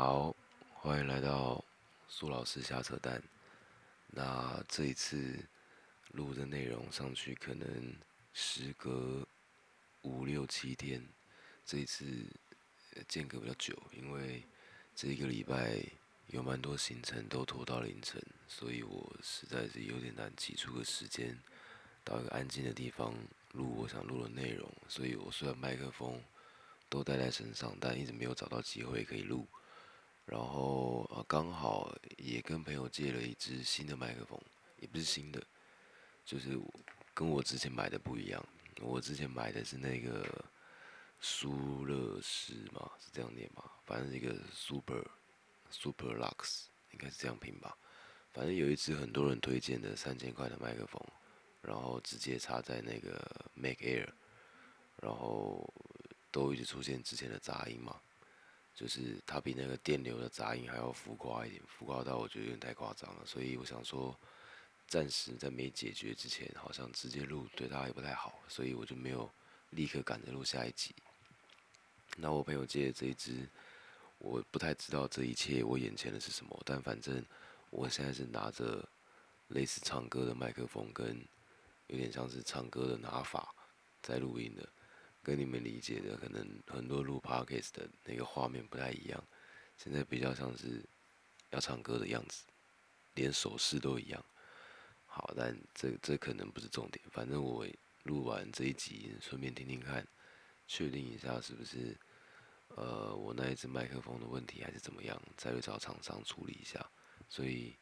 好，欢迎来到苏老师瞎扯淡。那这一次录的内容上去，可能时隔五六七天。这一次间隔比较久，因为这一个礼拜有蛮多行程都拖到凌晨，所以我实在是有点难挤出个时间到一个安静的地方录我想录的内容。所以我虽然麦克风都带在身上，但一直没有找到机会可以录。然后呃，刚好也跟朋友借了一支新的麦克风，也不是新的，就是跟我之前买的不一样。我之前买的是那个苏乐士嘛，是这样念吗？反正是一个 Super Super Lux，应该是这样拼吧。反正有一支很多人推荐的三千块的麦克风，然后直接插在那个 Mac Air，然后都一直出现之前的杂音嘛。就是它比那个电流的杂音还要浮夸一点，浮夸到我觉得有点太夸张了。所以我想说，暂时在没解决之前，好像直接录对它也不太好，所以我就没有立刻赶着录下一集。那我朋友借的这一支，我不太知道这一切我眼前的是什么，但反正我现在是拿着类似唱歌的麦克风，跟有点像是唱歌的拿法在录音的。跟你们理解的可能很多录 podcast 的那个画面不太一样，现在比较像是要唱歌的样子，连手势都一样。好，但这这可能不是重点，反正我录完这一集，顺便听听看，确定一下是不是呃我那一只麦克风的问题还是怎么样，再去找厂商处理一下。所以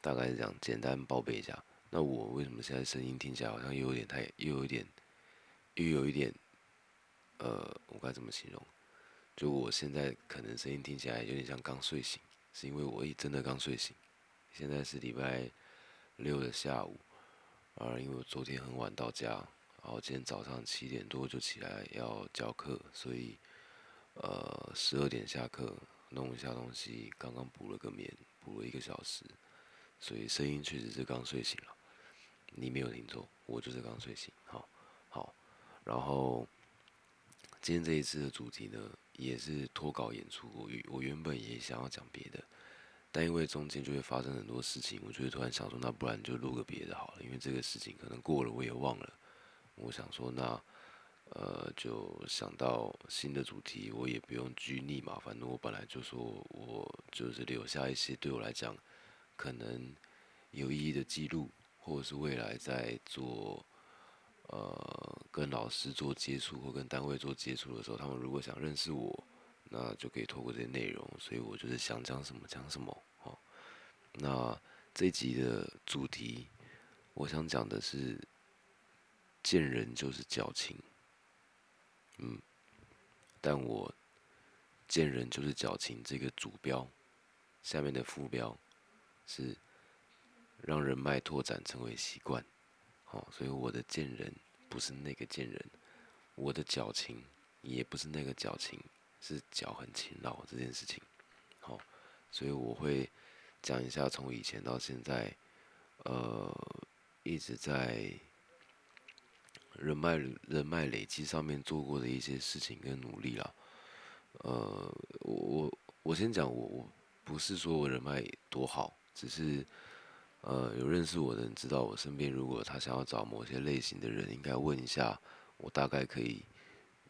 大概是这样，简单报备一下。那我为什么现在声音听起来好像又有点太，又有一点，又有一点。呃，我该怎么形容？就我现在可能声音听起来有点像刚睡醒，是因为我一真的刚睡醒。现在是礼拜六的下午，啊，因为我昨天很晚到家，然后今天早上七点多就起来要教课，所以呃十二点下课，弄一下东西，刚刚补了个眠，补了一个小时，所以声音确实是刚睡醒了。你没有听错，我就是刚睡醒。好，好，然后。今天这一次的主题呢，也是脱稿演出。我我原本也想要讲别的，但因为中间就会发生很多事情，我就会突然想说，那不然就录个别的好了。因为这个事情可能过了我也忘了。我想说，那呃，就想到新的主题，我也不用拘泥嘛。反正我本来就说我就是留下一些对我来讲可能有意义的记录，或者是未来在做。呃，跟老师做接触或跟单位做接触的时候，他们如果想认识我，那就可以透过这些内容。所以我就是想讲什么讲什么。哦，那这集的主题，我想讲的是见人就是矫情。嗯，但我见人就是矫情这个主标下面的副标是让人脉拓展成为习惯。哦，所以我的贱人不是那个贱人，我的矫情也不是那个矫情，是脚很勤劳这件事情。好，所以我会讲一下从以前到现在，呃，一直在人脉人脉累积上面做过的一些事情跟努力啦。呃，我我我先讲，我我不是说我人脉多好，只是。呃，有认识我的人知道，我身边如果他想要找某些类型的人，应该问一下，我大概可以，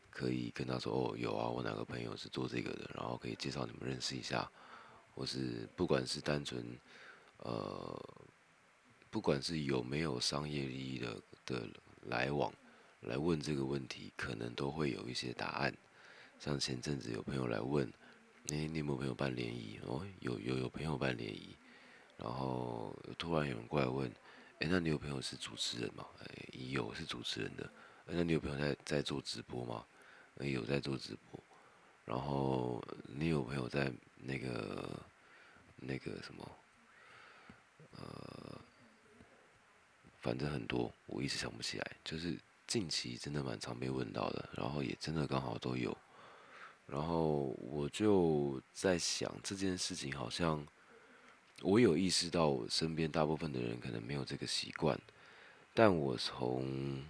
可以跟他说，哦，有啊，我哪个朋友是做这个的，然后可以介绍你们认识一下，或是不管是单纯，呃，不管是有没有商业利益的的来往，来问这个问题，可能都会有一些答案。像前阵子有朋友来问，哎，你有没有朋友办联谊？哦，有有有朋友办联谊。然后突然有人过来问：“哎，那你有朋友是主持人吗？”“哎，有是主持人的。”“那你有朋友在在做直播吗？”“有在做直播。”“然后你有朋友在那个那个什么？”“呃，反正很多，我一直想不起来。就是近期真的蛮常被问到的，然后也真的刚好都有。然后我就在想这件事情好像。”我有意识到，我身边大部分的人可能没有这个习惯，但我从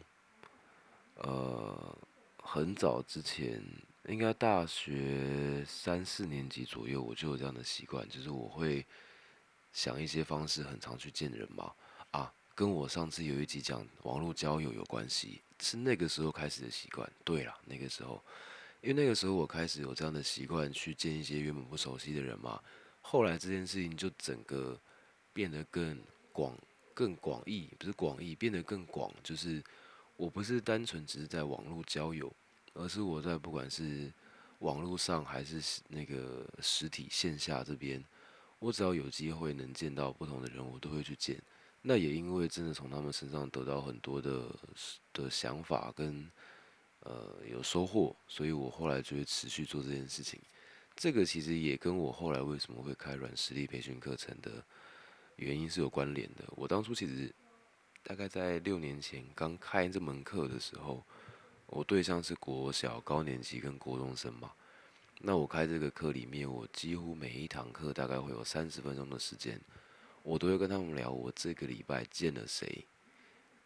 呃很早之前应该大学三四年级左右，我就有这样的习惯，就是我会想一些方式，很常去见人嘛。啊，跟我上次有一集讲网络交友有关系，是那个时候开始的习惯。对了，那个时候，因为那个时候我开始有这样的习惯，去见一些原本不熟悉的人嘛。后来这件事情就整个变得更广、更广义，不是广义，变得更广，就是我不是单纯只是在网络交友。而是我在不管是网络上还是那个实体线下这边，我只要有机会能见到不同的人，我都会去见。那也因为真的从他们身上得到很多的的想法跟呃有收获，所以我后来就会持续做这件事情。这个其实也跟我后来为什么会开软实力培训课程的原因是有关联的。我当初其实大概在六年前刚开这门课的时候。我对象是国小高年级跟国中生嘛，那我开这个课里面，我几乎每一堂课大概会有三十分钟的时间，我都会跟他们聊我这个礼拜见了谁，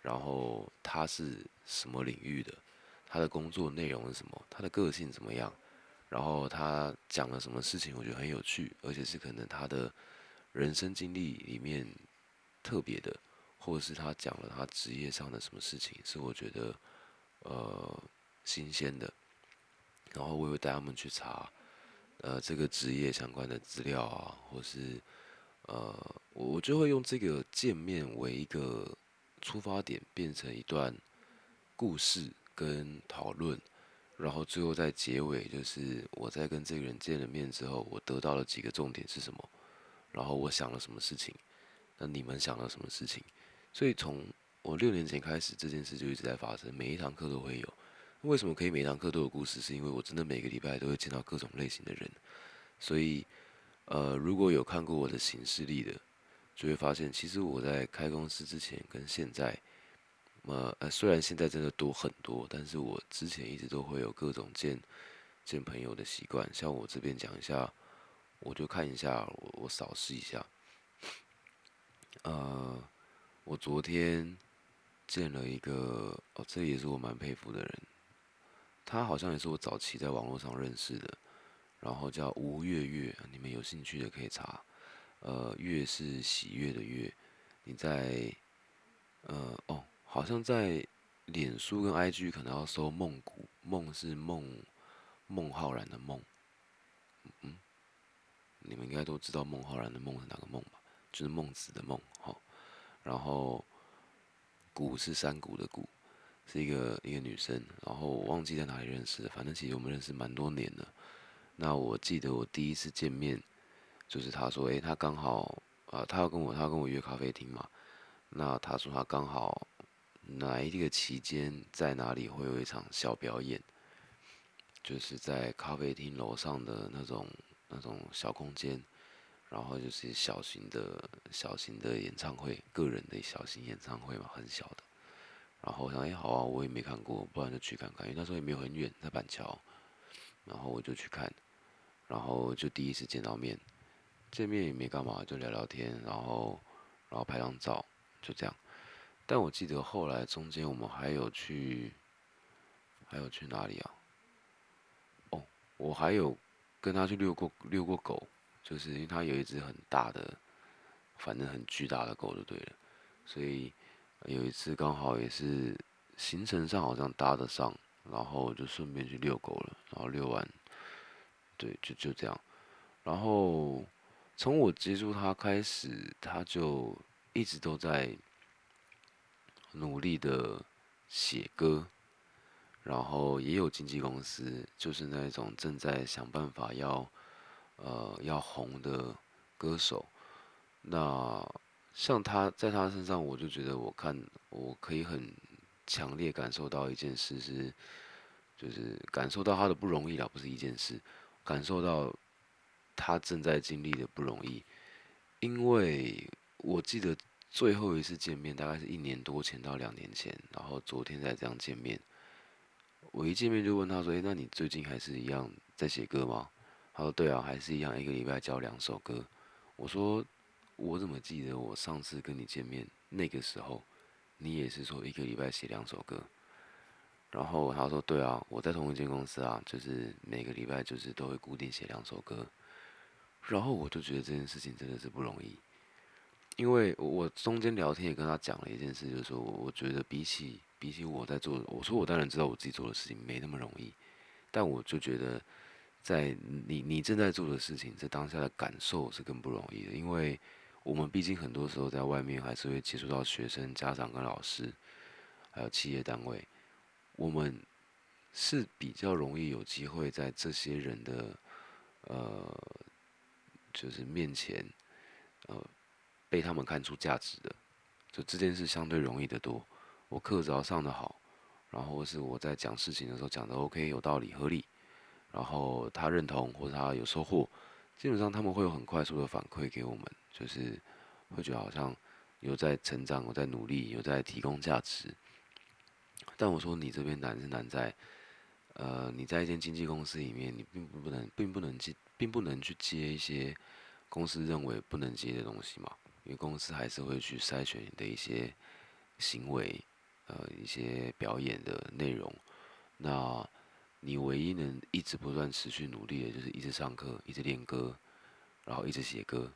然后他是什么领域的，他的工作内容是什么，他的个性怎么样，然后他讲了什么事情，我觉得很有趣，而且是可能他的人生经历里面特别的，或者是他讲了他职业上的什么事情，是我觉得。呃，新鲜的，然后我会带他们去查，呃，这个职业相关的资料啊，或是，呃，我我就会用这个见面为一个出发点，变成一段故事跟讨论，然后最后在结尾，就是我在跟这个人见了面之后，我得到了几个重点是什么，然后我想了什么事情，那你们想了什么事情，所以从。我六年前开始这件事就一直在发生，每一堂课都会有。为什么可以每堂课都有故事？是因为我真的每个礼拜都会见到各种类型的人，所以，呃，如果有看过我的行事历的，就会发现，其实我在开公司之前跟现在，呃，虽然现在真的多很多，但是我之前一直都会有各种见见朋友的习惯。像我这边讲一下，我就看一下，我我扫视一下，呃，我昨天。见了一个哦，这也是我蛮佩服的人。他好像也是我早期在网络上认识的，然后叫吴月月，你们有兴趣的可以查。呃，月是喜悦的月。你在呃哦，好像在脸书跟 IG 可能要搜梦谷，梦是梦孟浩然的梦。嗯，你们应该都知道孟浩然的梦是哪个梦吧？就是孟子的梦。好，然后。谷是山谷的谷，是一个一个女生，然后我忘记在哪里认识的，反正其实我们认识蛮多年了。那我记得我第一次见面，就是他说，诶，他刚好，呃，他要跟我，他要跟我约咖啡厅嘛。那他说他刚好哪一个期间在哪里会有一场小表演，就是在咖啡厅楼上的那种那种小空间。然后就是小型的、小型的演唱会，个人的小型演唱会嘛，很小的。然后我想，哎，好啊，我也没看过，不然就去看看。因为那时候也没有很远，在板桥。然后我就去看，然后就第一次见到面，见面也没干嘛，就聊聊天，然后，然后拍张照，就这样。但我记得后来中间我们还有去，还有去哪里啊？哦，我还有跟他去遛过遛过狗。就是因为他有一只很大的，反正很巨大的狗就对了，所以有一次刚好也是行程上好像搭得上，然后就顺便去遛狗了，然后遛完，对，就就这样。然后从我接触他开始，他就一直都在努力的写歌，然后也有经纪公司，就是那种正在想办法要。呃，要红的歌手，那像他在他身上，我就觉得我看我可以很强烈感受到一件事是，就是感受到他的不容易了，不是一件事，感受到他正在经历的不容易。因为我记得最后一次见面大概是一年多前到两年前，然后昨天才这样见面。我一见面就问他说：“诶，那你最近还是一样在写歌吗？”他说：“对啊，还是一样，一个礼拜交两首歌。”我说：“我怎么记得我上次跟你见面那个时候，你也是说一个礼拜写两首歌？”然后他说对啊，我在同一间公司啊，就是每个礼拜就是都会固定写两首歌。然后我就觉得这件事情真的是不容易，因为我中间聊天也跟他讲了一件事，就是说我觉得比起比起我在做，我说我当然知道我自己做的事情没那么容易，但我就觉得在你你正在做的事情，在当下的感受是更不容易的，因为我们毕竟很多时候在外面还是会接触到学生、家长跟老师，还有企业单位，我们是比较容易有机会在这些人的呃。就是面前，呃，被他们看出价值的，就这件事相对容易得多。我课只要上的好，然后是我在讲事情的时候讲的 OK 有道理合理，然后他认同或者他有收获，基本上他们会有很快速的反馈给我们，就是会觉得好像有在成长，有在努力，有在提供价值。但我说你这边难是难在，呃，你在一间经纪公司里面，你并不不能，并不能接。并不能去接一些公司认为不能接的东西嘛，因为公司还是会去筛选你的一些行为，呃，一些表演的内容。那你唯一能一直不断持续努力的，就是一直上课，一直练歌，然后一直写歌，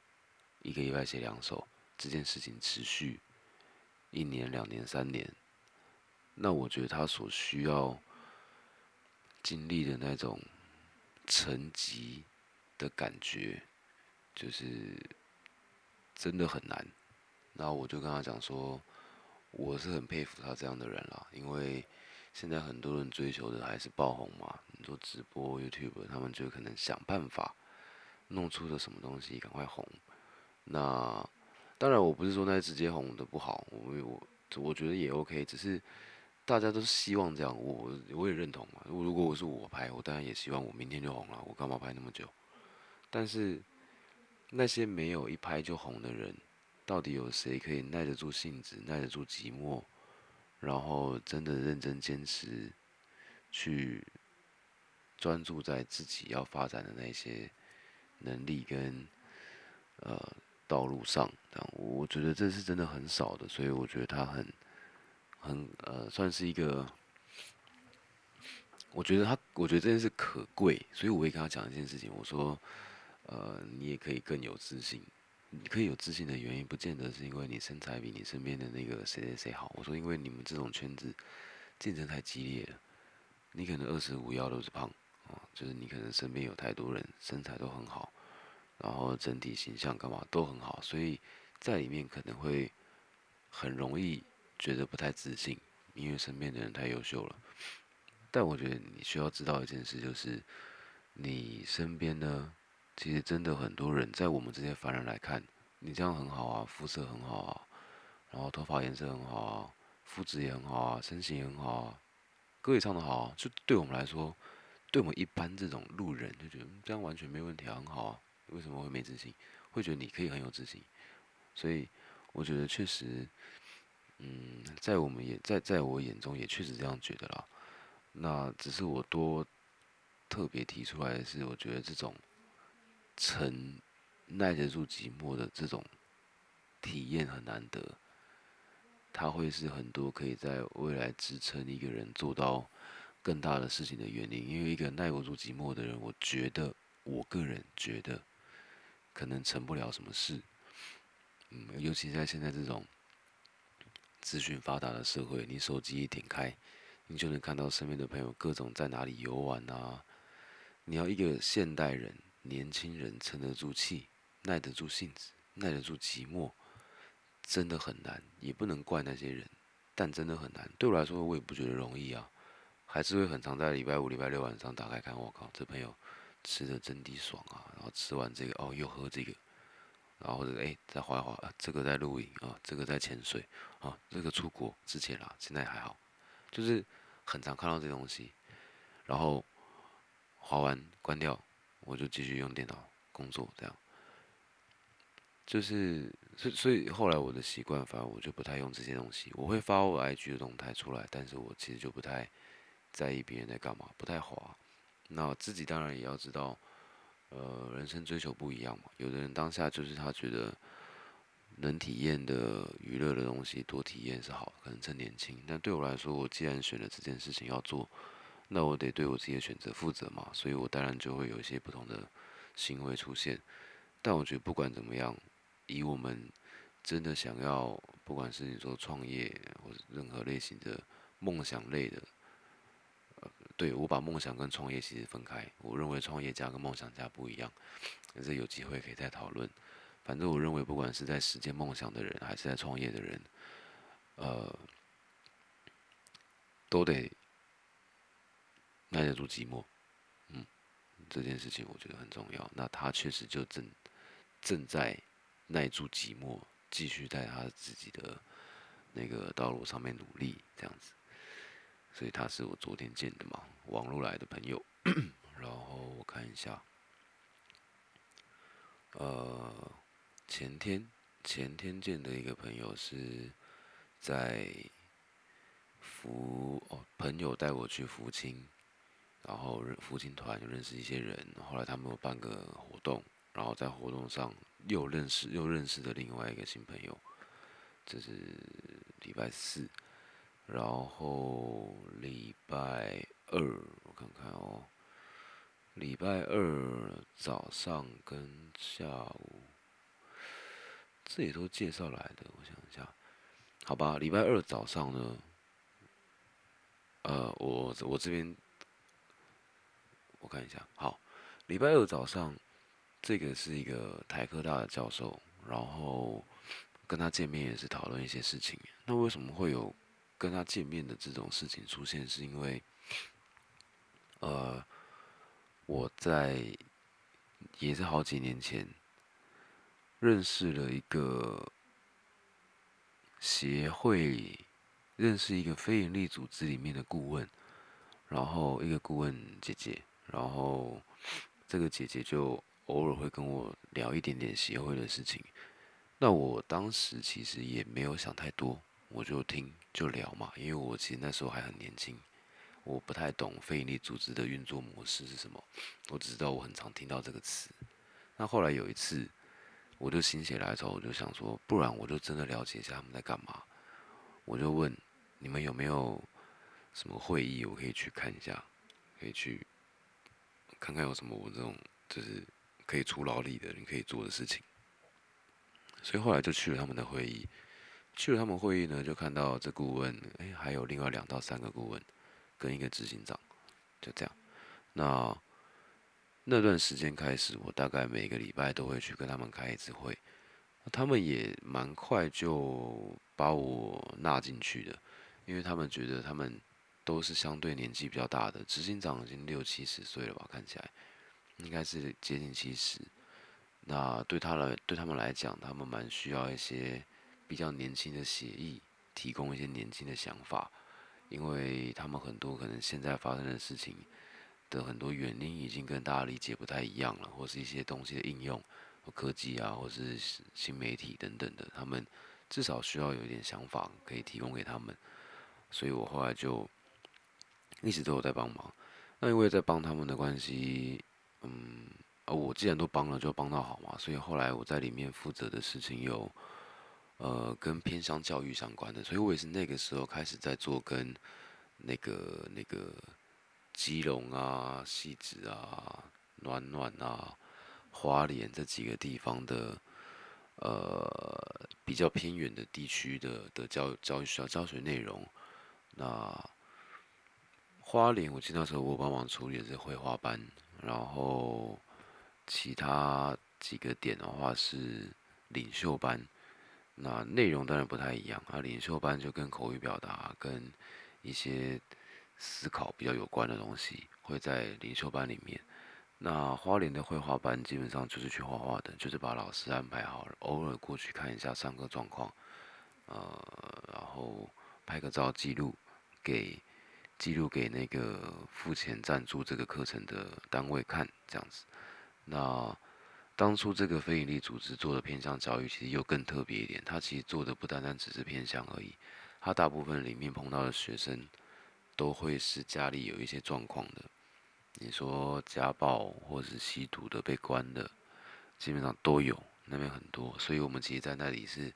一个礼拜写两首，这件事情持续一年、两年、三年，那我觉得他所需要经历的那种层级。的感觉就是真的很难，然后我就跟他讲说，我是很佩服他这样的人啦，因为现在很多人追求的还是爆红嘛，你说直播 YouTube，他们就可能想办法弄出个什么东西赶快红。那当然我不是说那些直接红的不好，我我我觉得也 OK，只是大家都是希望这样，我我也认同嘛。如果我是我拍，我当然也希望我明天就红了，我干嘛拍那么久？但是那些没有一拍就红的人，到底有谁可以耐得住性子、耐得住寂寞，然后真的认真坚持，去专注在自己要发展的那些能力跟呃道路上？这样，我觉得这是真的很少的，所以我觉得他很很呃，算是一个。我觉得他，我觉得这件事可贵，所以我会跟他讲一件事情，我说。呃，你也可以更有自信。你可以有自信的原因，不见得是因为你身材比你身边的那个谁谁谁好。我说，因为你们这种圈子竞争太激烈了。你可能二十五腰都是胖啊，就是你可能身边有太多人身材都很好，然后整体形象干嘛都很好，所以在里面可能会很容易觉得不太自信，因为身边的人太优秀了。但我觉得你需要知道一件事，就是你身边呢。其实真的很多人，在我们这些凡人来看，你这样很好啊，肤色很好啊，然后头发颜色很好啊，肤质也很好啊，身形也很好啊，歌也唱得好啊，就对我们来说，对我们一般这种路人就觉得这样完全没问题啊，很好啊，为什么会没自信？会觉得你可以很有自信，所以我觉得确实，嗯，在我们也在在我眼中也确实这样觉得啦。那只是我多特别提出来的是，我觉得这种。沉耐得住寂寞的这种体验很难得，它会是很多可以在未来支撑一个人做到更大的事情的原因。因为一个耐不住寂寞的人，我觉得我个人觉得可能成不了什么事。嗯，尤其在现在这种资讯发达的社会，你手机一点开，你就能看到身边的朋友各种在哪里游玩啊。你要一个现代人。年轻人沉得住气，耐得住性子，耐得住寂寞，真的很难，也不能怪那些人，但真的很难。对我来说，我也不觉得容易啊，还是会很常在礼拜五、礼拜六晚上打开看，我靠，这朋友吃的真的爽啊！然后吃完这个，哦，又喝这个，然后或者哎，再划一划，这个在露营啊，这个在潜水啊，这个出国之前啦，现在还好，就是很常看到这东西，然后划完关掉。我就继续用电脑工作，这样，就是所所以后来我的习惯，反而我就不太用这些东西。我会发我 IG 的动态出来，但是我其实就不太在意别人在干嘛，不太滑。那自己当然也要知道，呃，人生追求不一样嘛。有的人当下就是他觉得能体验的娱乐的东西多体验是好，可能趁年轻。但对我来说，我既然选了这件事情要做，那我得对我自己的选择负责嘛。所以我当然就会有一些不同的行为出现。但我觉得不管怎么样，以我们真的想要，不管是你说创业或者任何类型的梦想类的，呃，对我把梦想跟创业其实分开。我认为创业家跟梦想家不一样，但是有机会可以再讨论。反正我认为，不管是在实践梦想的人，还是在创业的人，呃，都得耐得住寂寞。嗯，这件事情我觉得很重要。那他确实就正正在耐住寂寞，继续在他自己的那个道路上面努力，这样子。所以他是我昨天见的嘛，网络来的朋友。然后我看一下，呃。前天前天见的一个朋友是在福哦，朋友带我去福清，然后认福清团就认识一些人，后来他们有办个活动，然后在活动上又认识又认识的另外一个新朋友，这是礼拜四，然后礼拜二我看看哦，礼拜二早上跟下午。这也都介绍来的，我想一下，好吧，礼拜二早上呢，呃，我我这边我看一下，好，礼拜二早上，这个是一个台科大的教授，然后跟他见面也是讨论一些事情。那为什么会有跟他见面的这种事情出现？是因为，呃，我在也是好几年前。认识了一个协会，认识一个非营利组织里面的顾问，然后一个顾问姐姐，然后这个姐姐就偶尔会跟我聊一点点协会的事情。那我当时其实也没有想太多，我就听就聊嘛，因为我其实那时候还很年轻，我不太懂非营利组织的运作模式是什么，我只知道我很常听到这个词。那后来有一次。我就心血来潮，我就想说，不然我就真的了解一下他们在干嘛。我就问你们有没有什么会议，我可以去看一下，可以去看看有什么我这种就是可以出劳力的人可以做的事情。所以后来就去了他们的会议，去了他们会议呢，就看到这顾问，哎，还有另外两到三个顾问跟一个执行长，就这样。那。那段时间开始，我大概每个礼拜都会去跟他们开一次会，他们也蛮快就把我纳进去的，因为他们觉得他们都是相对年纪比较大的，执行长已经六七十岁了吧，看起来应该是接近七十。那对他来，对他们来讲，他们蛮需要一些比较年轻的协议，提供一些年轻的想法，因为他们很多可能现在发生的事情。的很多原因已经跟大家理解不太一样了，或是一些东西的应用，或科技啊，或是新媒体等等的，他们至少需要有一点想法可以提供给他们，所以我后来就一直都有在帮忙。那因为在帮他们的关系，嗯，啊，我既然都帮了，就帮到好嘛。所以后来我在里面负责的事情有，呃，跟偏向教育相关的，所以我也是那个时候开始在做跟那个那个。基隆啊、西子啊、暖暖啊、花莲这几个地方的，呃，比较偏远的地区的的教教育学校教学内容。那花莲，我记得那时候我帮忙处理的是绘画班，然后其他几个点的话是领袖班。那内容当然不太一样啊，领袖班就跟口语表达跟一些。思考比较有关的东西会在领袖班里面。那花莲的绘画班基本上就是去画画的，就是把老师安排好，偶尔过去看一下上课状况，呃，然后拍个照记录，给记录给那个付钱赞助这个课程的单位看，这样子。那当初这个非营利组织做的偏向教育，其实又更特别一点，它其实做的不单单只是偏向而已，它大部分里面碰到的学生。都会是家里有一些状况的，你说家暴或者是吸毒的被关的，基本上都有。那边很多，所以我们其实在那里是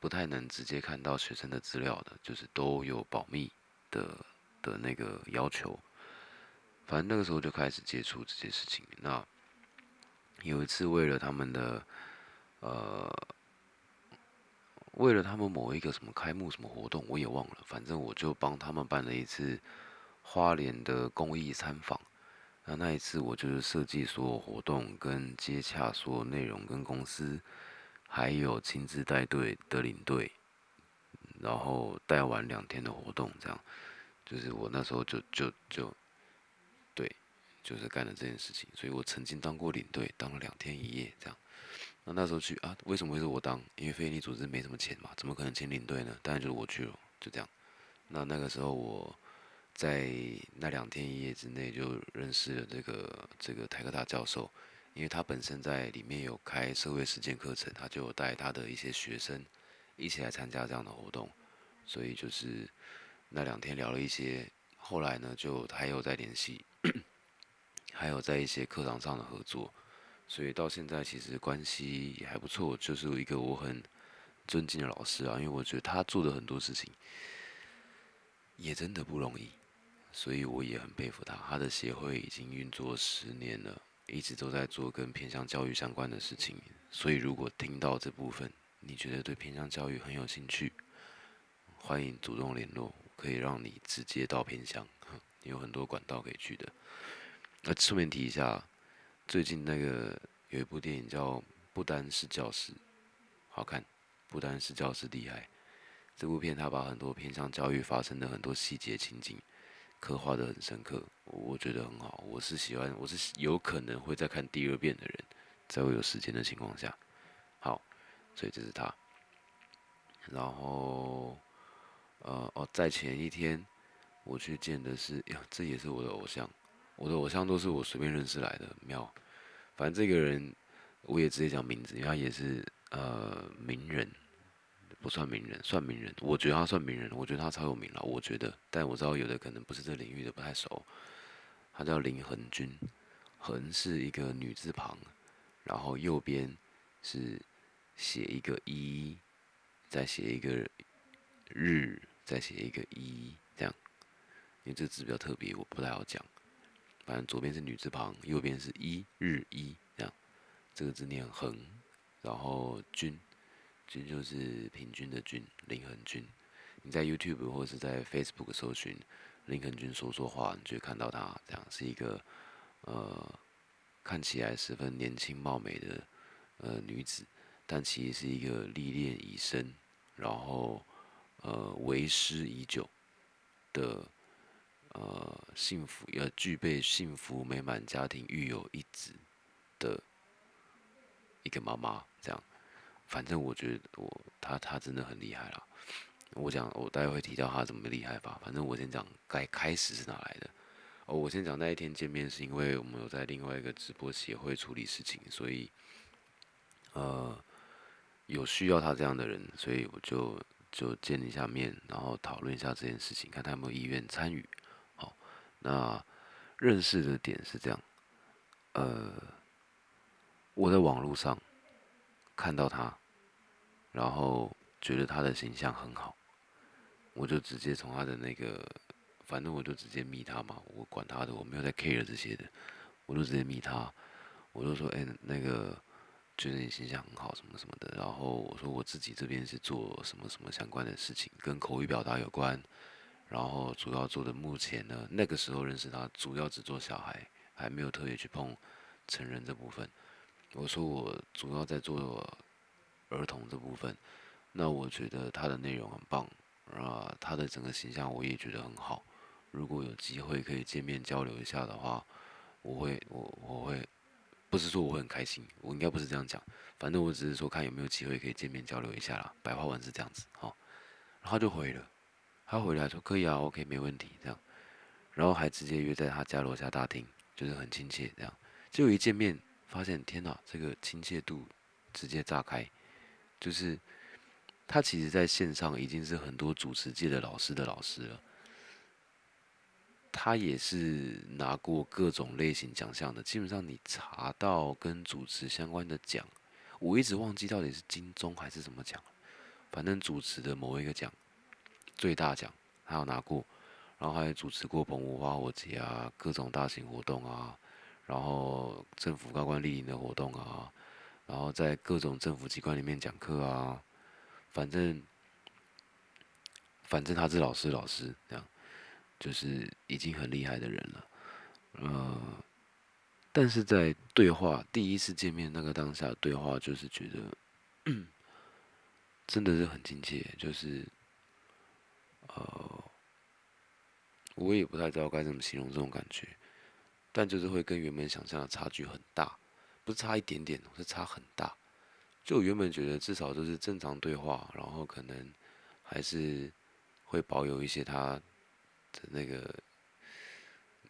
不太能直接看到学生的资料的，就是都有保密的的那个要求。反正那个时候就开始接触这件事情。那有一次为了他们的呃，为了他们某一个什么开幕什么活动，我也忘了，反正我就帮他们办了一次花莲的公益参访。那那一次，我就是设计所有活动，跟接洽所有内容，跟公司，还有亲自带队的领队，然后带完两天的活动，这样，就是我那时候就就就，对，就是干了这件事情。所以我曾经当过领队，当了两天一夜这样。那那时候去啊，为什么会是我当？因为非营利组织没什么钱嘛，怎么可能请领队呢？当然就是我去了，就这样。那那个时候我。在那两天一夜之内，就认识了这个这个台科大教授，因为他本身在里面有开社会实践课程，他就带他的一些学生一起来参加这样的活动，所以就是那两天聊了一些，后来呢就还有在联系，还有在一些课堂上的合作，所以到现在其实关系也还不错，就是一个我很尊敬的老师啊，因为我觉得他做的很多事情也真的不容易。所以我也很佩服他，他的协会已经运作十年了，一直都在做跟偏向教育相关的事情。所以如果听到这部分，你觉得对偏向教育很有兴趣，欢迎主动联络，可以让你直接到偏向，有很多管道可以去的。那顺便提一下，最近那个有一部电影叫《不单是教师》，好看，不单是教师厉害。这部片他把很多偏向教育发生的很多细节情景。刻画的很深刻，我觉得很好。我是喜欢，我是有可能会再看第二遍的人，在我有时间的情况下。好，所以这是他。然后，呃，哦，在前一天我去见的是，呀，这也是我的偶像。我的偶像都是我随便认识来的，妙。反正这个人，我也直接讲名字，因为他也是呃名人。不算名人，算名人。我觉得他算名人，我觉得他超有名了。我觉得，但我知道有的可能不是这领域的，不太熟。他叫林恒君，恒是一个女字旁，然后右边是写一个一，再写一个日，再写一个一，这样。因为这个字比较特别，我不太好讲。反正左边是女字旁，右边是一日一，这样。这个字念恒，然后君。君就是平均的均，林恒君。你在 YouTube 或是在 Facebook 搜寻林恒君说说话，你就会看到他。这样是一个呃看起来十分年轻貌美的呃女子，但其实是一个历练已深，然后呃为师已久的呃幸福，要具备幸福美满家庭，育有一子的一个妈妈，这样。反正我觉得我他他真的很厉害了。我讲我待会会提到他怎么厉害吧。反正我先讲该开始是哪来的。哦，我先讲那一天见面是因为我们有在另外一个直播协会处理事情，所以呃有需要他这样的人，所以我就就见一下面，然后讨论一下这件事情，看他有没有意愿参与。好，那认识的点是这样，呃，我在网络上看到他。然后觉得他的形象很好，我就直接从他的那个，反正我就直接密他嘛，我管他的，我没有在 care 这些的，我就直接密他，我就说，哎，那个觉得你形象很好，什么什么的。然后我说我自己这边是做什么什么相关的事情，跟口语表达有关。然后主要做的目前呢，那个时候认识他，主要只做小孩，还没有特别去碰成人这部分。我说我主要在做。儿童这部分，那我觉得他的内容很棒啊，他的整个形象我也觉得很好。如果有机会可以见面交流一下的话，我会我我会不是说我很开心，我应该不是这样讲，反正我只是说看有没有机会可以见面交流一下啦。白话文是这样子，好，然后就回了，他回来说可以啊，OK 没问题这样，然后还直接约在他家楼下大厅，就是很亲切这样。结果一见面发现，天哪，这个亲切度直接炸开。就是他其实在线上已经是很多主持界的老师的老师了，他也是拿过各种类型奖项的。基本上你查到跟主持相关的奖，我一直忘记到底是金钟还是什么奖，反正主持的某一个奖，最大奖他有拿过，然后还主持过澎湖花火节啊，各种大型活动啊，然后政府高官莅临的活动啊，然后在各种政府机关里面讲课啊，反正反正他是老师，老师这样，就是已经很厉害的人了，呃。但是在对话第一次见面那个当下对话，就是觉得真的是很亲切，就是呃，我也不太知道该怎么形容这种感觉，但就是会跟原本想象的差距很大，不是差一点点，是差很大。就原本觉得至少就是正常对话，然后可能还是会保有一些他的那个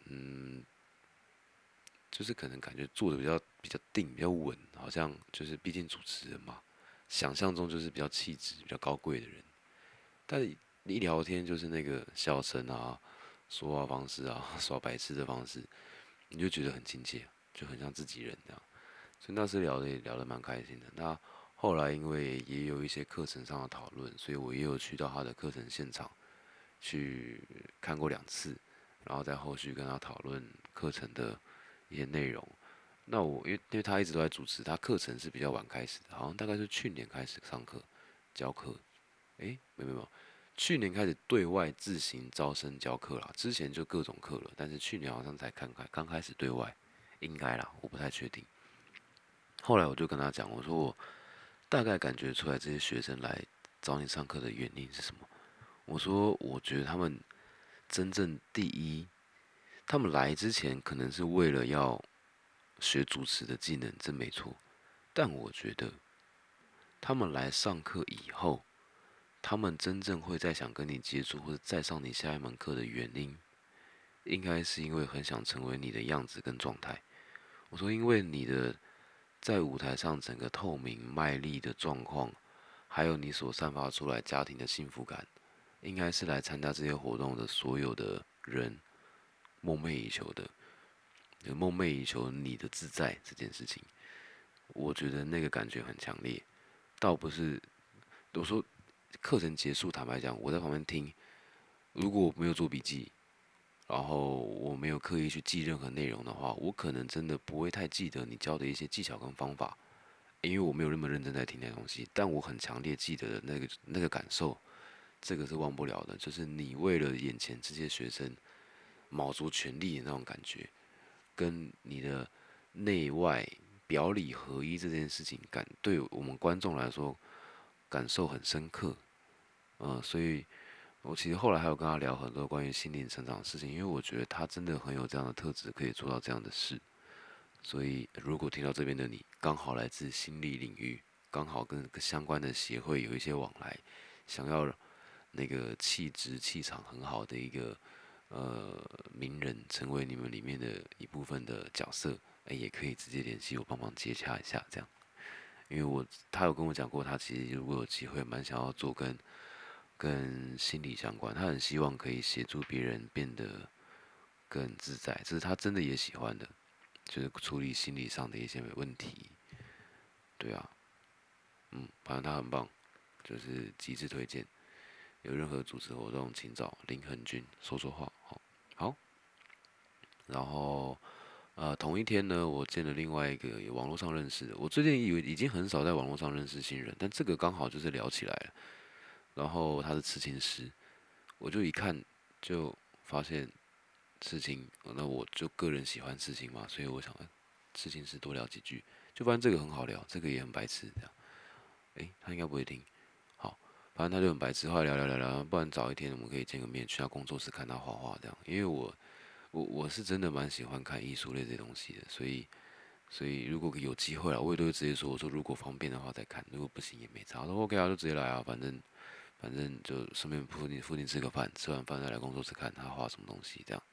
嗯。就是可能感觉做的比较比较定比较稳，好像就是毕竟主持人嘛，想象中就是比较气质比较高贵的人，但一聊天就是那个笑声啊，说话方式啊，耍白痴的方式，你就觉得很亲切，就很像自己人这样，所以那时聊的也聊得蛮开心的。那后来因为也有一些课程上的讨论，所以我也有去到他的课程现场去看过两次，然后在后续跟他讨论课程的。一些内容，那我因为因为他一直都在主持，他课程是比较晚开始的，好像大概是去年开始上课教课，诶，没有没有，去年开始对外自行招生教课啦，之前就各种课了，但是去年好像才看开刚开始对外，应该啦，我不太确定。后来我就跟他讲，我说我大概感觉出来这些学生来找你上课的原因是什么？我说我觉得他们真正第一。他们来之前可能是为了要学主持的技能，这没错。但我觉得他们来上课以后，他们真正会再想跟你接触或者再上你下一门课的原因，应该是因为很想成为你的样子跟状态。我说，因为你的在舞台上整个透明卖力的状况，还有你所散发出来家庭的幸福感，应该是来参加这些活动的所有的人。梦寐以求的，梦寐以求你的自在这件事情，我觉得那个感觉很强烈。倒不是我说课程结束，坦白讲，我在旁边听，如果我没有做笔记，然后我没有刻意去记任何内容的话，我可能真的不会太记得你教的一些技巧跟方法，因为我没有那么认真在听那东西。但我很强烈记得的那个那个感受，这个是忘不了的，就是你为了眼前这些学生。卯足全力的那种感觉，跟你的内外表里合一这件事情，感对我们观众来说感受很深刻。嗯，所以我其实后来还有跟他聊很多关于心灵成长的事情，因为我觉得他真的很有这样的特质，可以做到这样的事。所以如果听到这边的你，刚好来自心理领域，刚好跟相关的协会有一些往来，想要那个气质气场很好的一个。呃，名人成为你们里面的一部分的角色，哎，也可以直接联系我帮忙接洽一下，这样。因为我他有跟我讲过，他其实如果有机会，蛮想要做跟跟心理相关，他很希望可以协助别人变得更自在，这是他真的也喜欢的，就是处理心理上的一些问题。对啊，嗯，反正他很棒，就是极致推荐。有任何主持活动，请找林恒君说说话。好，好。然后，呃，同一天呢，我见了另外一个网络上认识的。我最近以为已经很少在网络上认识新人，但这个刚好就是聊起来了。然后他是刺青师，我就一看就发现刺青。那我就个人喜欢刺青嘛，所以我想刺青师多聊几句，就发现这个很好聊，这个也很白痴这样。诶，他应该不会听。反正他就很白痴，后来聊聊聊聊，不然早一天我们可以见个面，去他工作室看他画画这样。因为我，我我是真的蛮喜欢看艺术类这些东西的，所以，所以如果有机会啊，我也都会直接说，我说如果方便的话再看，如果不行也没差。我说 OK 啊，就直接来啊，反正，反正就顺便附近附近吃个饭，吃完饭再来工作室看他画什么东西这样。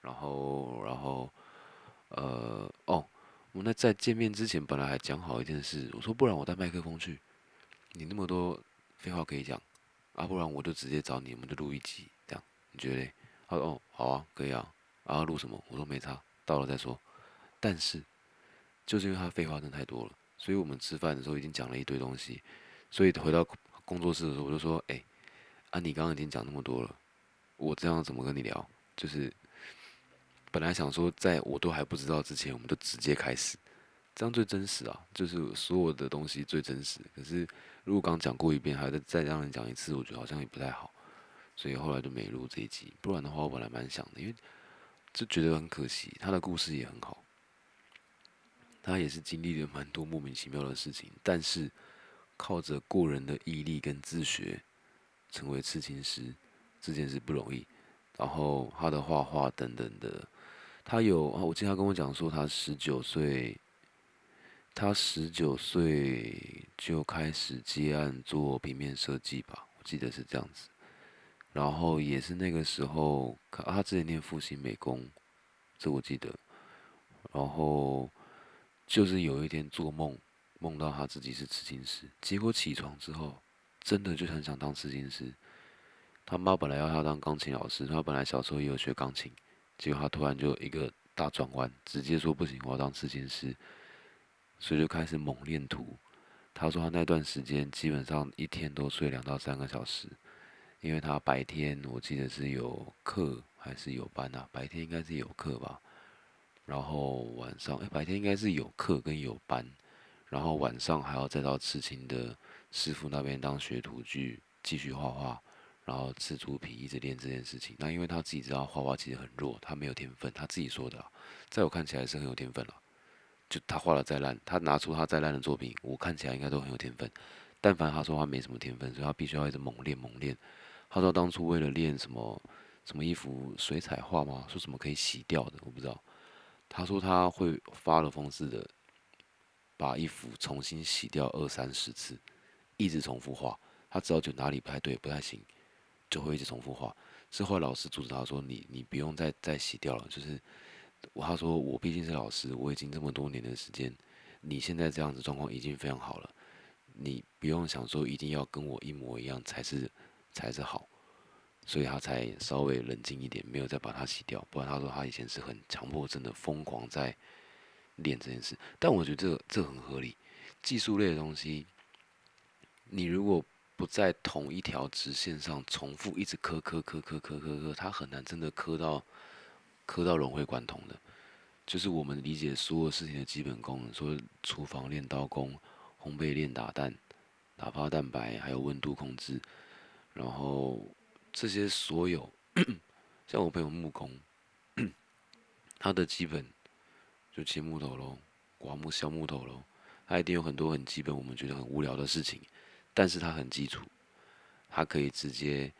然后，然后，呃，哦，我那在见面之前本来还讲好一件事，我说不然我带麦克风去，你那么多。废话可以讲，啊，不然我就直接找你我们就录一集，这样你觉得？他说哦，好啊，可以啊，然后录什么？我说没差，到了再说。但是，就是因为他废话真的太多了，所以我们吃饭的时候已经讲了一堆东西，所以回到工作室的时候，我就说：“哎，啊，你刚刚已经讲那么多了，我这样怎么跟你聊？就是本来想说，在我都还不知道之前，我们就直接开始，这样最真实啊，就是所有的东西最真实。可是如果刚讲过一遍，还再再让人讲一次，我觉得好像也不太好，所以后来就没录这一集。不然的话，我本来蛮想的，因为就觉得很可惜，他的故事也很好。”他也是经历了蛮多莫名其妙的事情，但是靠着过人的毅力跟自学，成为刺青师这件事不容易。然后他的画画等等的，他有啊我记得他跟我讲说，他十九岁，他十九岁就开始接案做平面设计吧，我记得是这样子。然后也是那个时候，他之前念复兴美工，这我记得。然后。就是有一天做梦，梦到他自己是刺青师，结果起床之后，真的就很想当刺青师。他妈本来要他当钢琴老师，他本来小时候也有学钢琴，结果他突然就一个大转弯，直接说不行，我要当刺青师，所以就开始猛练图。他说他那段时间基本上一天都睡两到三个小时，因为他白天我记得是有课还是有班啊？白天应该是有课吧。然后晚上，哎，白天应该是有课跟有班，然后晚上还要再到刺青的师傅那边当学徒去继续画画，然后吃猪皮一直练这件事情。那因为他自己知道画画其实很弱，他没有天分，他自己说的，在我看起来是很有天分了。就他画的再烂，他拿出他再烂的作品，我看起来应该都很有天分。但凡他说他没什么天分，所以他必须要一直猛练猛练。他说当初为了练什么什么衣服水彩画吗？说什么可以洗掉的，我不知道。他说他会发了疯似的把衣服重新洗掉二三十次，一直重复画。他只要觉得哪里不太对、不太行，就会一直重复画。之后老师阻止他说：“你你不用再再洗掉了。”就是他说我毕竟是老师，我已经这么多年的时间，你现在这样子状况已经非常好了，你不用想说一定要跟我一模一样才是才是好。所以他才稍微冷静一点，没有再把它洗掉。不然他说他以前是很强迫症的，疯狂在练这件事。但我觉得这这很合理。技术类的东西，你如果不在同一条直线上重复一直磕磕磕磕磕磕磕，他很难真的磕到磕到融会贯通的。就是我们理解所有事情的基本功能，说厨房练刀工，烘焙练打蛋，打发蛋白，还有温度控制，然后。这些所有，像我朋友木工，他的基本就切木头喽，刮木削木头喽，他一定有很多很基本我们觉得很无聊的事情，但是他很基础，他可以直接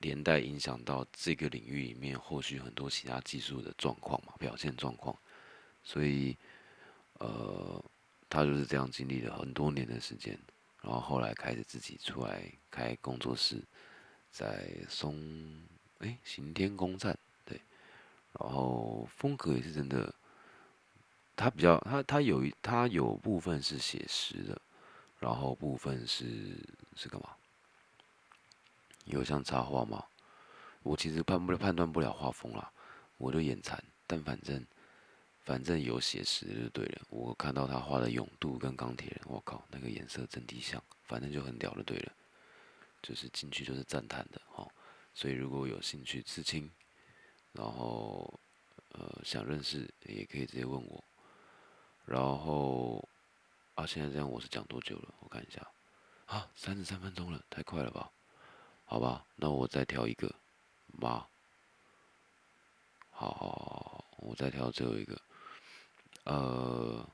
连带影响到这个领域里面后续很多其他技术的状况嘛，表现状况，所以，呃，他就是这样经历了很多年的时间，然后后来开始自己出来开工作室。在松哎行天宫站对，然后风格也是真的，他比较他他有他有部分是写实的，然后部分是是干嘛？有像插画吗？我其实判不判断不了画风啦，我就眼馋，但反正反正有写实就对了。我看到他画的勇度跟钢铁人，我靠，那个颜色真的像，反正就很屌就对了。就是进去就是赞叹的哈，所以如果有兴趣刺青，然后呃想认识也可以直接问我，然后啊现在这样我是讲多久了？我看一下，啊三十三分钟了，太快了吧？好吧，那我再挑一个，妈，好好好，我再挑最后一个，呃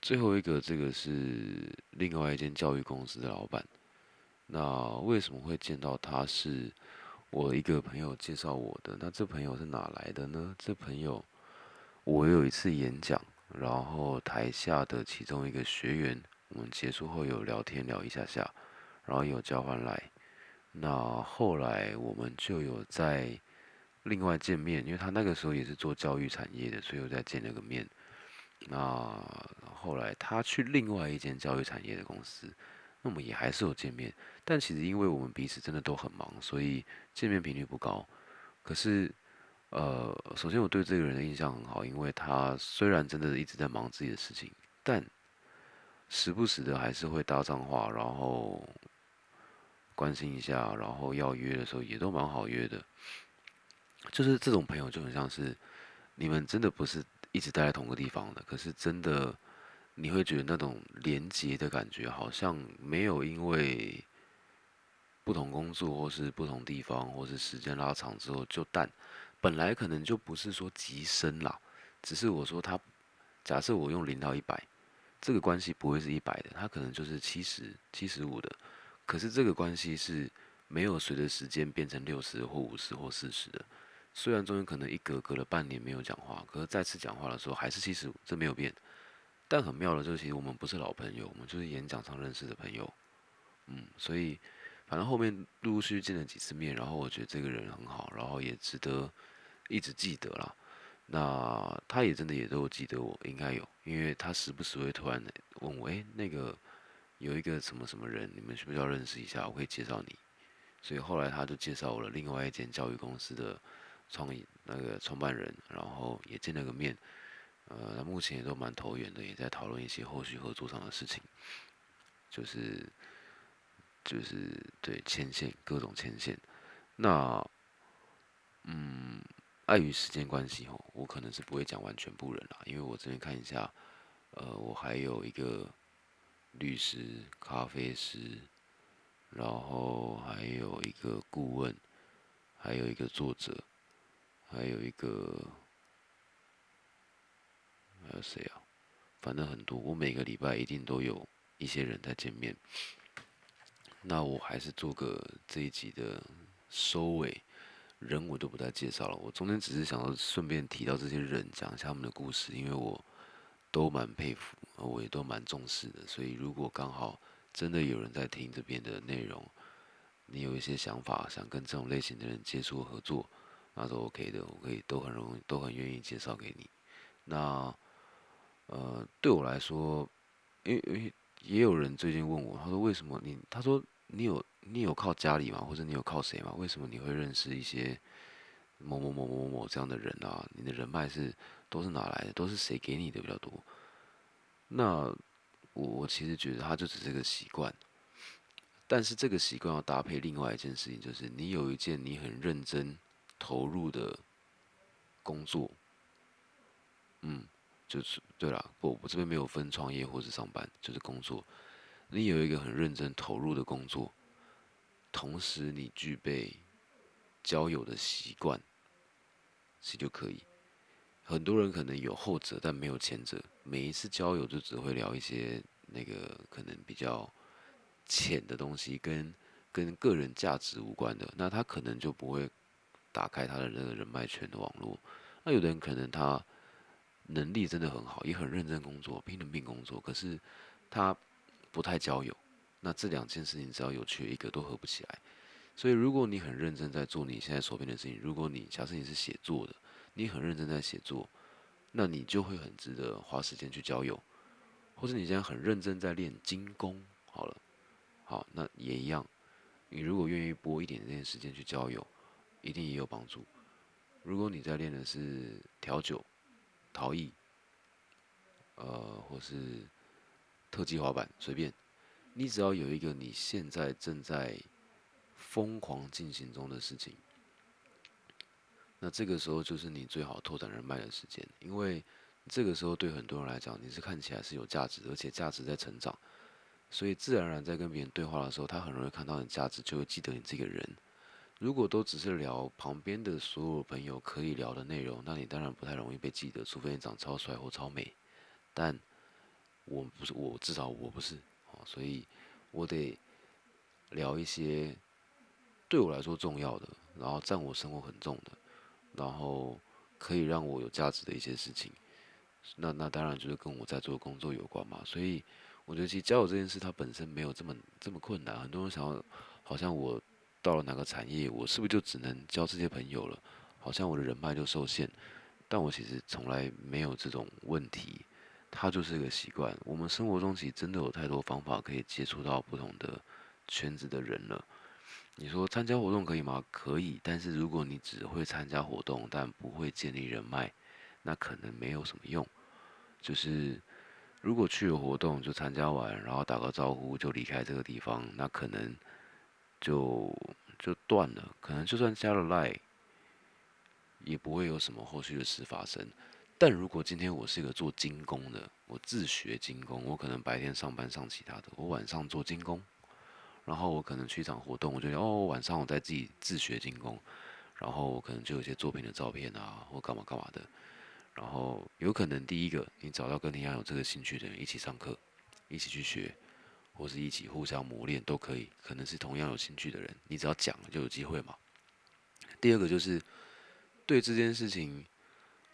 最后一个这个是另外一间教育公司的老板。那为什么会见到他？是我一个朋友介绍我的。那这朋友是哪来的呢？这朋友，我有一次演讲，然后台下的其中一个学员，我们结束后有聊天聊一下下，然后有交换来。那后来我们就有在另外见面，因为他那个时候也是做教育产业的，所以我再见了个面。那后来他去另外一间教育产业的公司。那么也还是有见面，但其实因为我们彼此真的都很忙，所以见面频率不高。可是，呃，首先我对这个人的印象很好，因为他虽然真的一直在忙自己的事情，但时不时的还是会搭上话，然后关心一下，然后要约的时候也都蛮好约的。就是这种朋友就很像是你们真的不是一直待在同个地方的，可是真的你会觉得那种连接的感觉好像没有因为不同工作或是不同地方或是时间拉长之后就淡，本来可能就不是说极深啦，只是我说他假设我用零到一百，这个关系不会是一百的，它可能就是七十七十五的，可是这个关系是没有随着时间变成六十或五十或四十的。虽然中间可能一隔隔了半年没有讲话，可是再次讲话的时候还是七十五，这没有变。但很妙的就是，其实我们不是老朋友，我们就是演讲上认识的朋友。嗯，所以反正后面陆陆续续见了几次面，然后我觉得这个人很好，然后也值得一直记得啦。那他也真的也都记得我，应该有，因为他时不时会突然问我，哎，那个有一个什么什么人，你们需不需要认识一下？我可以介绍你。所以后来他就介绍我了另外一间教育公司的。创意那个创办人，然后也见了个面，呃，目前也都蛮投缘的，也在讨论一些后续合作上的事情，就是就是对牵线各种牵线，那嗯，碍于时间关系吼，我可能是不会讲完全部人啦，因为我这边看一下，呃，我还有一个律师、咖啡师，然后还有一个顾问，还有一个作者。还有一个，还有谁啊？反正很多，我每个礼拜一定都有一些人在见面。那我还是做个这一集的收尾，人我就不再介绍了。我中间只是想要顺便提到这些人，讲一下他们的故事，因为我都蛮佩服，我也都蛮重视的。所以如果刚好真的有人在听这边的内容，你有一些想法，想跟这种类型的人接触合作。那都 OK 的，我可以都很容易，都很愿意介绍给你。那呃，对我来说，因为因为也有人最近问我，他说为什么你？他说你有你有靠家里吗？或者你有靠谁吗？为什么你会认识一些某某某某某这样的人啊？你的人脉是都是哪来的？都是谁给你的比较多？那我我其实觉得他就只是个习惯，但是这个习惯要搭配另外一件事情，就是你有一件你很认真。投入的工作，嗯，就是对了，不，我这边没有分创业或者上班，就是工作。你有一个很认真投入的工作，同时你具备交友的习惯，其实就可以。很多人可能有后者，但没有前者。每一次交友就只会聊一些那个可能比较浅的东西，跟跟个人价值无关的，那他可能就不会。打开他的那个人脉圈的网络，那有的人可能他能力真的很好，也很认真工作，拼了命工作，可是他不太交友。那这两件事情只要有缺一个都合不起来。所以如果你很认真在做你现在手边的事情，如果你假设你是写作的，你很认真在写作，那你就会很值得花时间去交友。或者你现在很认真在练精功，好了，好，那也一样。你如果愿意拨一点点时间去交友。一定也有帮助。如果你在练的是调酒、陶艺，呃，或是特技滑板，随便，你只要有一个你现在正在疯狂进行中的事情，那这个时候就是你最好拓展人脉的时间，因为这个时候对很多人来讲，你是看起来是有价值，而且价值在成长，所以自然而然在跟别人对话的时候，他很容易看到你价值，就会记得你这个人。如果都只是聊旁边的所有朋友可以聊的内容，那你当然不太容易被记得，除非你长超帅或超美。但我不是，我至少我不是，所以我得聊一些对我来说重要的，然后占我生活很重的，然后可以让我有价值的一些事情。那那当然就是跟我在做工作有关嘛。所以我觉得其实交友这件事它本身没有这么这么困难。很多人想要，好像我。到了哪个产业，我是不是就只能交这些朋友了？好像我的人脉就受限。但我其实从来没有这种问题，它就是一个习惯。我们生活中其实真的有太多方法可以接触到不同的圈子的人了。你说参加活动可以吗？可以。但是如果你只会参加活动，但不会建立人脉，那可能没有什么用。就是如果去了活动就参加完，然后打个招呼就离开这个地方，那可能就就断了。可能就算加了赖也不会有什么后续的事发生。但如果今天我是一个做精工的，我自学精工，我可能白天上班上其他的，我晚上做精工，然后我可能去一场活动，我就哦晚上我在自己自学精工，然后我可能就有些作品的照片啊，或干嘛干嘛的。然后有可能第一个，你找到跟你一样有这个兴趣的人一起上课，一起去学，或是一起互相磨练都可以。可能是同样有兴趣的人，你只要讲就有机会嘛。第二个就是对这件事情，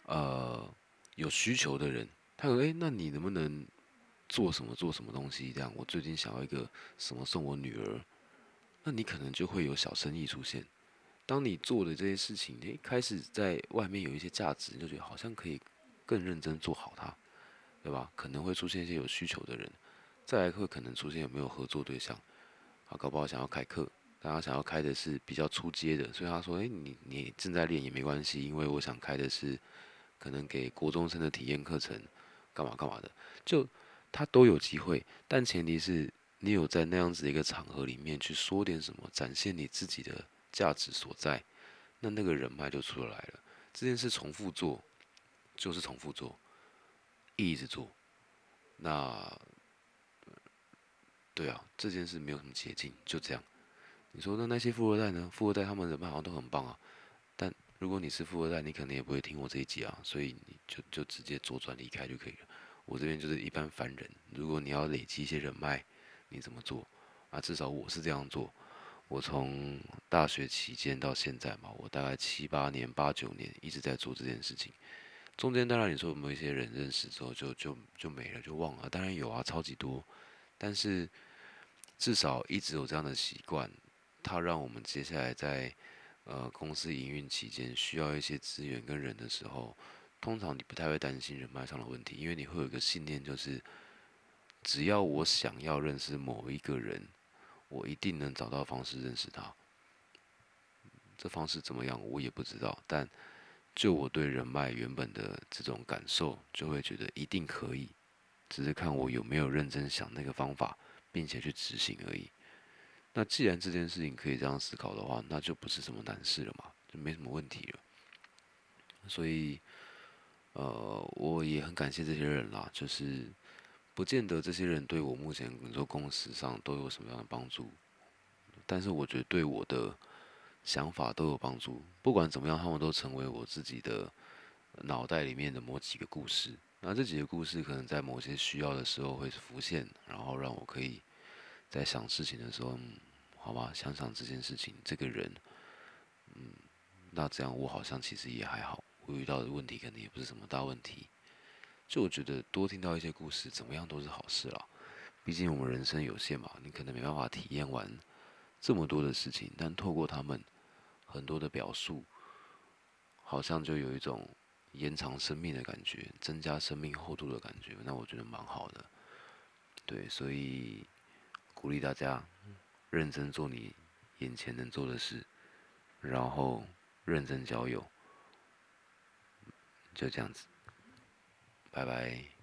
呃，有需求的人，他说：“哎，那你能不能做什么做什么东西？这样我最近想要一个什么送我女儿，那你可能就会有小生意出现。”当你做的这些事情，诶，开始在外面有一些价值，就觉得好像可以更认真做好它，对吧？可能会出现一些有需求的人，再来会可能出现有没有合作对象，啊，搞不好想要开课，大家想要开的是比较出街的，所以他说，诶，你你正在练也没关系，因为我想开的是可能给国中生的体验课程，干嘛干嘛的，就他都有机会，但前提是你有在那样子的一个场合里面去说点什么，展现你自己的。价值所在，那那个人脉就出来了。这件事重复做，就是重复做，一直做。那，对啊，这件事没有什么捷径，就这样。你说那那些富二代呢？富二代他们人脉好像都很棒啊。但如果你是富二代，你可能也不会听我这一集啊，所以你就就直接左转离开就可以了。我这边就是一般凡人。如果你要累积一些人脉，你怎么做？啊，至少我是这样做。我从大学期间到现在嘛，我大概七八年、八九年一直在做这件事情。中间当然你说有没有一些人认识之后就就就没了，就忘了？当然有啊，超级多。但是至少一直有这样的习惯，它让我们接下来在呃公司营运期间需要一些资源跟人的时候，通常你不太会担心人脉上的问题，因为你会有一个信念，就是只要我想要认识某一个人。我一定能找到方式认识他，这方式怎么样我也不知道，但就我对人脉原本的这种感受，就会觉得一定可以，只是看我有没有认真想那个方法，并且去执行而已。那既然这件事情可以这样思考的话，那就不是什么难事了嘛，就没什么问题了。所以，呃，我也很感谢这些人啦，就是。不见得这些人对我目前工作公司上都有什么样的帮助，但是我觉得对我的想法都有帮助。不管怎么样，他们都成为我自己的脑袋里面的某几个故事。那这几个故事可能在某些需要的时候会浮现，然后让我可以在想事情的时候，好吧，想想这件事情，这个人，嗯，那这样我好像其实也还好，我遇到的问题可能也不是什么大问题。就我觉得多听到一些故事，怎么样都是好事啦。毕竟我们人生有限嘛，你可能没办法体验完这么多的事情，但透过他们很多的表述，好像就有一种延长生命的感觉，增加生命厚度的感觉。那我觉得蛮好的。对，所以鼓励大家认真做你眼前能做的事，然后认真交友，就这样子。拜拜。